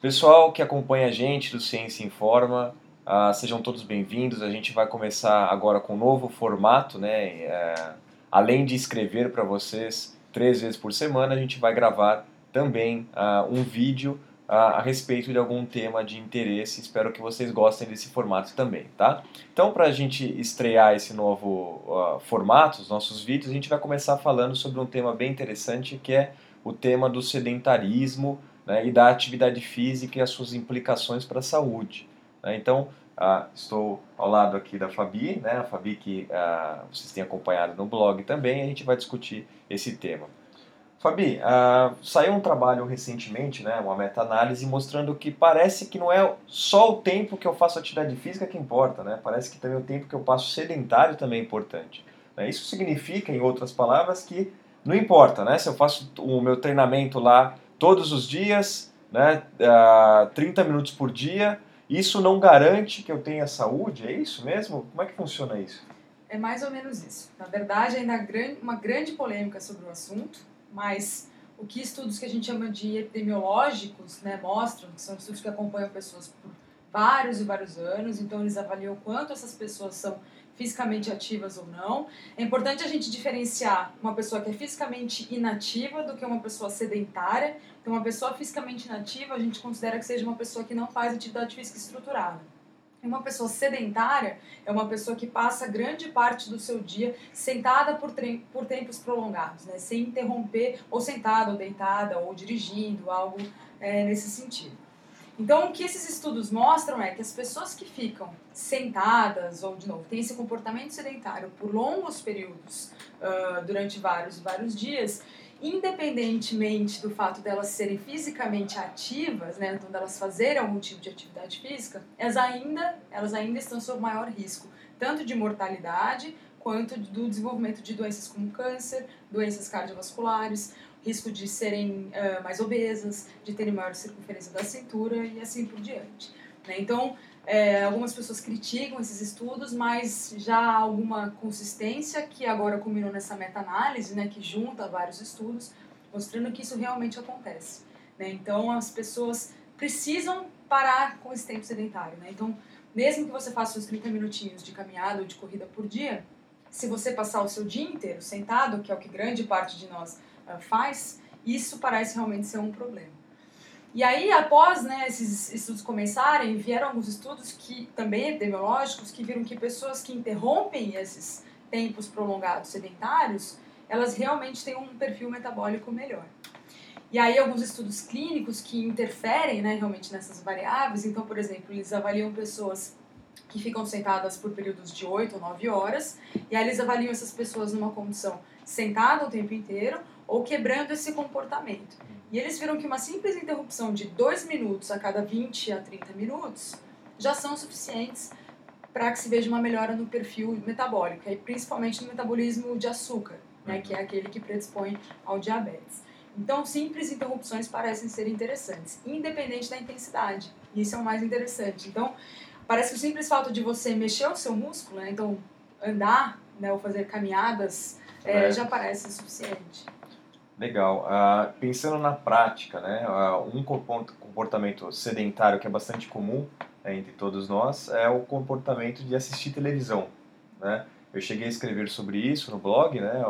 Pessoal que acompanha a gente do Ciência Informa, uh, sejam todos bem-vindos. A gente vai começar agora com um novo formato, né? Uh, além de escrever para vocês três vezes por semana, a gente vai gravar também uh, um vídeo a, a, respeito de algum tema de interesse. Espero que vocês gostem desse formato também, tá? Então, para a gente estrear esse novo formato, os nossos vídeos, a gente vai começar falando sobre um tema bem interessante que é o tema do sedentarismo né, e da atividade física e as suas implicações para a saúde. Né? Então, uh, estou ao lado aqui da Fabi, né, a Fabi que uh, vocês têm acompanhado no blog também, a gente vai discutir esse tema. Fabi, uh, saiu um trabalho recentemente, né, uma meta-análise, mostrando que parece que não é só o tempo que eu faço atividade física que importa, né? parece que também o tempo que eu passo sedentário também é importante. Né? Isso significa, em outras palavras, que não importa né, se eu faço o meu treinamento lá todos os dias, né, uh, 30 minutos por dia, isso não garante que eu tenha saúde, é isso mesmo? Como é que funciona isso? É mais ou menos isso. Na verdade, ainda há uma grande polêmica sobre o assunto, mas o que estudos que a gente chama de epidemiológicos né, mostram, que são estudos que acompanham pessoas por vários e vários anos, então eles avaliam quanto essas pessoas são fisicamente ativas ou não. É importante a gente diferenciar uma pessoa que é fisicamente inativa do que uma pessoa sedentária. Então, uma pessoa fisicamente inativa a gente considera que seja uma pessoa que não faz atividade física estruturada. Uma pessoa sedentária é uma pessoa que passa grande parte do seu dia sentada por, por tempos prolongados, né? sem interromper, ou sentada, ou deitada, ou dirigindo, algo é, nesse sentido. Então, o que esses estudos mostram é que as pessoas que ficam sentadas, ou de novo, têm esse comportamento sedentário por longos períodos, uh, durante vários e vários dias, independentemente do fato delas serem fisicamente ativas, né, então delas fazerem algum tipo de atividade física, elas ainda, elas ainda estão sob maior risco, tanto de mortalidade quanto do desenvolvimento de doenças como câncer, doenças cardiovasculares, risco de serem uh, mais obesas, de terem maior circunferência da cintura e assim por diante. Né? Então, é, algumas pessoas criticam esses estudos, mas já há alguma consistência que agora culminou nessa meta-análise, né, que junta vários estudos, mostrando que isso realmente acontece. Né? Então, as pessoas precisam parar com esse tempo sedentário. Né? Então, mesmo que você faça os 30 minutinhos de caminhada ou de corrida por dia, se você passar o seu dia inteiro sentado, que é o que grande parte de nós faz, isso parece realmente ser um problema. E aí, após né, esses estudos começarem, vieram alguns estudos que também epidemiológicos que viram que pessoas que interrompem esses tempos prolongados sedentários, elas realmente têm um perfil metabólico melhor. E aí, alguns estudos clínicos que interferem né, realmente nessas variáveis. Então, por exemplo, eles avaliam pessoas que ficam sentadas por períodos de 8 ou 9 horas, e aí eles avaliam essas pessoas numa condição sentada o tempo inteiro ou quebrando esse comportamento. E eles viram que uma simples interrupção de 2 minutos a cada 20 a 30 minutos já são suficientes para que se veja uma melhora no perfil metabólico, e principalmente no metabolismo de açúcar, né, que é aquele que predispõe ao diabetes. Então, simples interrupções parecem ser interessantes, independente da intensidade. Isso é o mais interessante. Então, parece que o simples fato de você mexer o seu músculo, né, então andar né, ou fazer caminhadas, é, já parece suficiente. Legal. Uh, pensando na prática, né, uh, um comportamento sedentário que é bastante comum né, entre todos nós é o comportamento de assistir televisão. Né? Eu cheguei a escrever sobre isso no blog, né,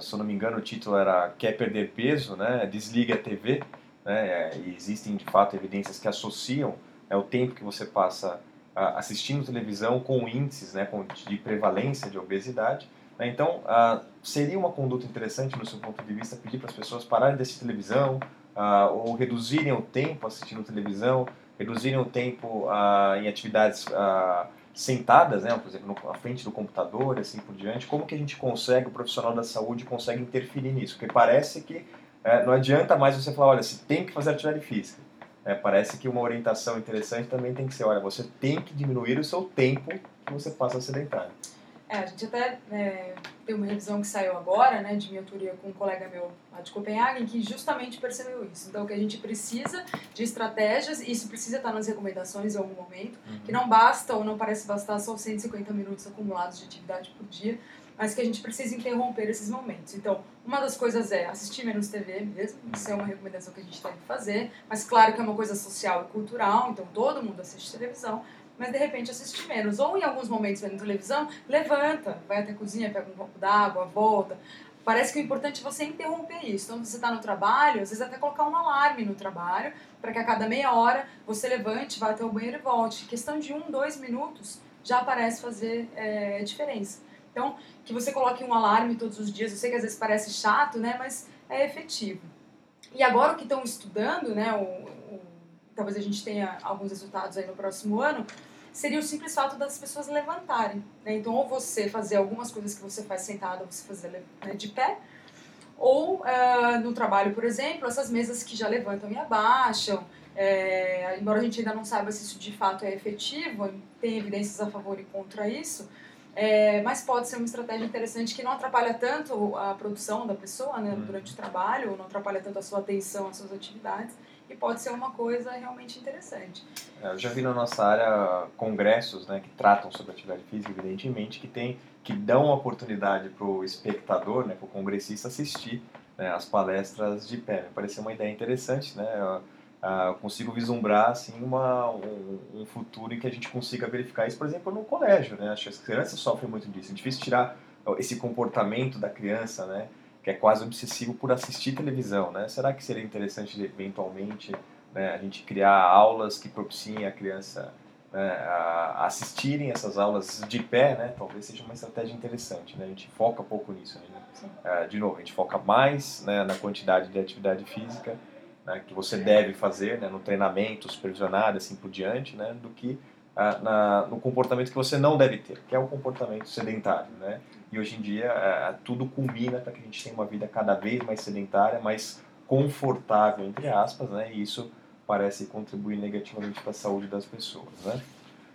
se eu não me engano o título era Quer Perder Peso, né, Desliga a TV. Né, e existem de fato evidências que associam né, o tempo que você passa assistindo televisão com índices né, de prevalência de obesidade. Né? Então, seria uma conduta interessante, no seu ponto de vista, pedir para as pessoas pararem de assistir televisão ou reduzirem o tempo assistindo televisão, reduzirem o tempo em atividades sentadas, né, por exemplo, na frente do computador e assim por diante. Como que a gente consegue, o profissional da saúde consegue interferir nisso? Porque parece que é, não adianta mais você falar, olha, você tem que fazer atividade física. É, parece que uma orientação interessante também tem que ser, olha, você tem que diminuir o seu tempo que você passa sedentário. É, a gente até é, tem uma revisão que saiu agora, né, de minha autoria com um colega meu lá de Copenhague, que justamente percebeu isso. Então, que a gente precisa de estratégias, e isso precisa estar nas recomendações em algum momento, uhum. que não basta ou não parece bastar só 150 minutos acumulados de atividade por dia, mas que a gente precisa interromper esses momentos. Então, uma das coisas é assistir menos TV mesmo, isso é uma recomendação que a gente deve fazer, mas claro que é uma coisa social e cultural, então todo mundo assiste televisão, mas de repente assistir menos. Ou em alguns momentos vendo televisão, levanta, vai até a cozinha, pega um copo d'água, volta. Parece que o importante é você interromper isso. Então, você está no trabalho, às vezes até colocar um alarme no trabalho, para que a cada meia hora você levante, vá até o banheiro e volte. Questão de um, dois minutos já parece fazer é, diferença. Então, que você coloque um alarme todos os dias, eu sei que às vezes parece chato, né, mas é efetivo. E agora o que estão estudando, né, o, o, talvez a gente tenha alguns resultados aí no próximo ano, seria o simples fato das pessoas levantarem. Né? Então, ou você fazer algumas coisas que você faz sentado, você fazer né, de pé, ou uh, no trabalho, por exemplo, essas mesas que já levantam e abaixam, é, embora a gente ainda não saiba se isso de fato é efetivo, tem evidências a favor e contra isso, é, mas pode ser uma estratégia interessante que não atrapalha tanto a produção da pessoa né, uhum. durante o trabalho, não atrapalha tanto a sua atenção às suas atividades, e pode ser uma coisa realmente interessante. É, eu já vi na nossa área congressos né, que tratam sobre atividade física, evidentemente, que, tem, que dão oportunidade para o espectador, né, para o congressista, assistir né, as palestras de pé. Me pareceu uma ideia interessante, né? Eu, Uh, consigo vislumbrar assim uma, um, um, futuro em que a gente consiga verificar isso, por exemplo, no colégio, né? Acho que as crianças sofrem muito disso. É difícil tirar esse comportamento da criança, né? Que é quase obsessivo por assistir televisão, né? Será que seria interessante eventualmente né, a gente criar aulas que propiciem a criança né, a assistirem essas aulas de pé, né? Talvez seja uma estratégia interessante, né? A gente foca pouco nisso, né? Uh, de novo, a gente foca mais né, na quantidade de atividade física né, que você deve fazer né, no treinamento supervisionado assim por diante, né, do que ah, na, no comportamento que você não deve ter, que é o comportamento sedentário. Né? E hoje em dia ah, tudo culmina para que a gente tenha uma vida cada vez mais sedentária, mais confortável, entre aspas, né? e isso parece contribuir negativamente para a saúde das pessoas. Né?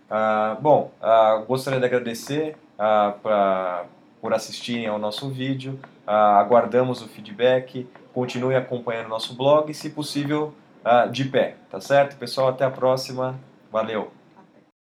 Ah, bom, ah, gostaria de agradecer ah, pra, por assistirem ao nosso vídeo, ah, aguardamos o feedback, Continue acompanhando nosso blog, se possível, uh, de pé, tá certo? Pessoal, até a próxima. Valeu!